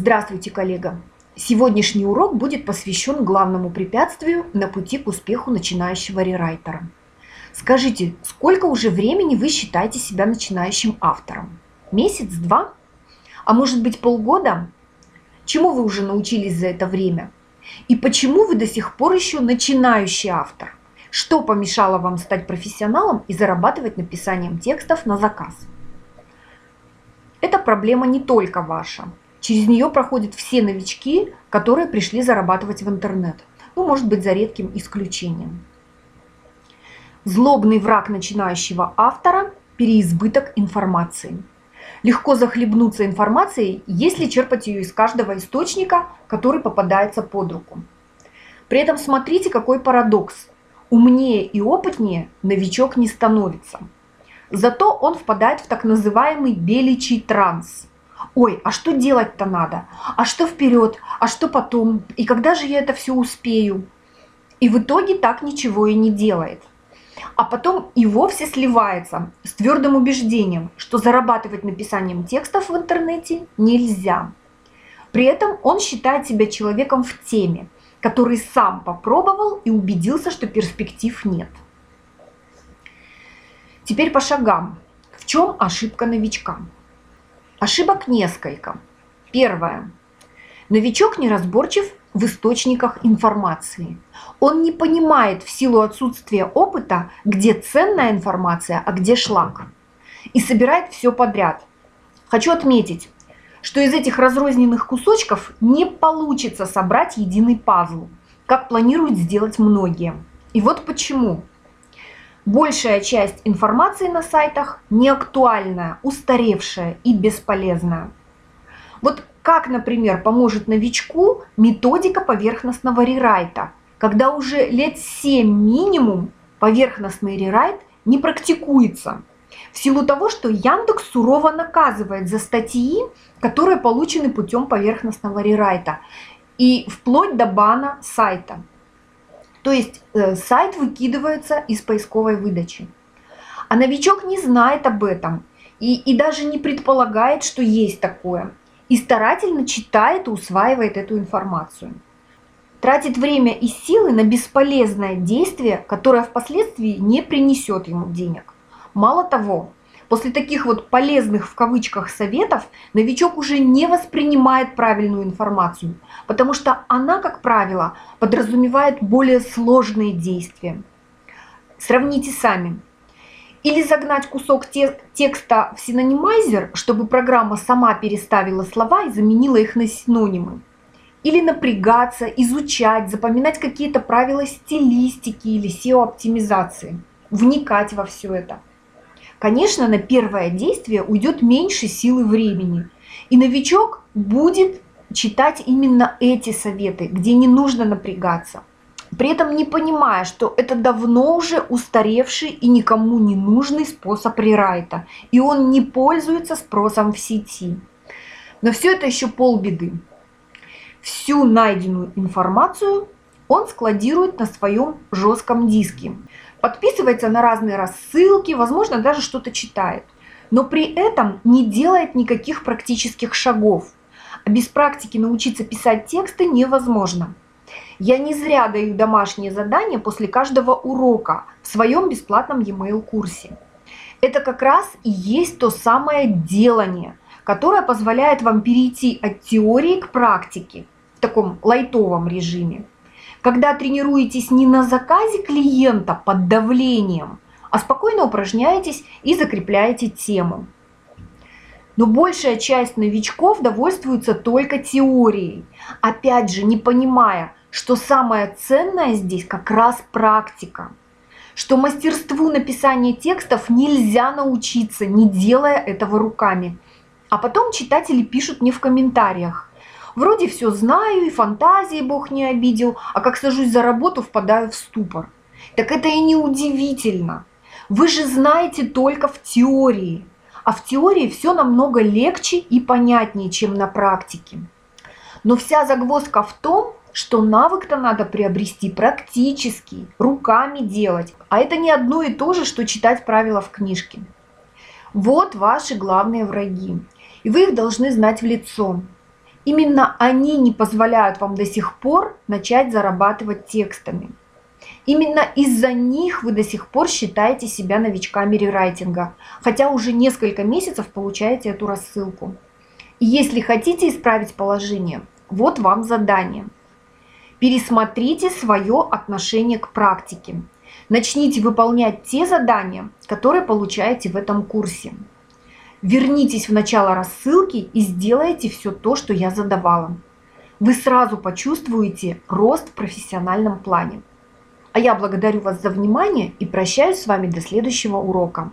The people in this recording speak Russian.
Здравствуйте, коллега! Сегодняшний урок будет посвящен главному препятствию на пути к успеху начинающего рерайтера. Скажите, сколько уже времени вы считаете себя начинающим автором? Месяц, два? А может быть полгода? Чему вы уже научились за это время? И почему вы до сих пор еще начинающий автор? Что помешало вам стать профессионалом и зарабатывать написанием текстов на заказ? Эта проблема не только ваша. Через нее проходят все новички, которые пришли зарабатывать в интернет. Ну, может быть, за редким исключением. Злобный враг начинающего автора – переизбыток информации. Легко захлебнуться информацией, если черпать ее из каждого источника, который попадается под руку. При этом смотрите, какой парадокс. Умнее и опытнее новичок не становится. Зато он впадает в так называемый беличий транс – ой, а что делать-то надо? А что вперед? А что потом? И когда же я это все успею? И в итоге так ничего и не делает. А потом и вовсе сливается с твердым убеждением, что зарабатывать написанием текстов в интернете нельзя. При этом он считает себя человеком в теме, который сам попробовал и убедился, что перспектив нет. Теперь по шагам. В чем ошибка новичка? Ошибок несколько. Первое. Новичок неразборчив в источниках информации. Он не понимает в силу отсутствия опыта, где ценная информация, а где шлак. И собирает все подряд. Хочу отметить, что из этих разрозненных кусочков не получится собрать единый пазл, как планируют сделать многие. И вот почему. Большая часть информации на сайтах неактуальная, устаревшая и бесполезная. Вот как, например, поможет новичку методика поверхностного рерайта, когда уже лет 7 минимум поверхностный рерайт не практикуется. В силу того, что Яндекс сурово наказывает за статьи, которые получены путем поверхностного рерайта, и вплоть до бана сайта. То есть э, сайт выкидывается из поисковой выдачи. А новичок не знает об этом и, и даже не предполагает, что есть такое. И старательно читает и усваивает эту информацию. Тратит время и силы на бесполезное действие, которое впоследствии не принесет ему денег. Мало того, После таких вот полезных в кавычках советов новичок уже не воспринимает правильную информацию, потому что она, как правило, подразумевает более сложные действия. Сравните сами. Или загнать кусок текста в синонимайзер, чтобы программа сама переставила слова и заменила их на синонимы. Или напрягаться, изучать, запоминать какие-то правила стилистики или SEO-оптимизации. Вникать во все это – Конечно, на первое действие уйдет меньше силы времени. И новичок будет читать именно эти советы, где не нужно напрягаться. При этом не понимая, что это давно уже устаревший и никому не нужный способ рерайта. И он не пользуется спросом в сети. Но все это еще полбеды. Всю найденную информацию он складирует на своем жестком диске подписывается на разные рассылки, возможно, даже что-то читает. Но при этом не делает никаких практических шагов. А без практики научиться писать тексты невозможно. Я не зря даю домашние задания после каждого урока в своем бесплатном e-mail курсе. Это как раз и есть то самое делание, которое позволяет вам перейти от теории к практике в таком лайтовом режиме когда тренируетесь не на заказе клиента под давлением, а спокойно упражняетесь и закрепляете тему. Но большая часть новичков довольствуется только теорией, опять же не понимая, что самое ценное здесь как раз практика, что мастерству написания текстов нельзя научиться, не делая этого руками. А потом читатели пишут мне в комментариях, Вроде все знаю, и фантазии Бог не обидел, а как сажусь за работу, впадаю в ступор. Так это и не удивительно. Вы же знаете только в теории. А в теории все намного легче и понятнее, чем на практике. Но вся загвоздка в том, что навык-то надо приобрести практически, руками делать. А это не одно и то же, что читать правила в книжке. Вот ваши главные враги. И вы их должны знать в лицо. Именно они не позволяют вам до сих пор начать зарабатывать текстами. Именно из-за них вы до сих пор считаете себя новичками рерайтинга, хотя уже несколько месяцев получаете эту рассылку. И если хотите исправить положение, вот вам задание. Пересмотрите свое отношение к практике. Начните выполнять те задания, которые получаете в этом курсе. Вернитесь в начало рассылки и сделайте все то, что я задавала. Вы сразу почувствуете рост в профессиональном плане. А я благодарю вас за внимание и прощаюсь с вами до следующего урока.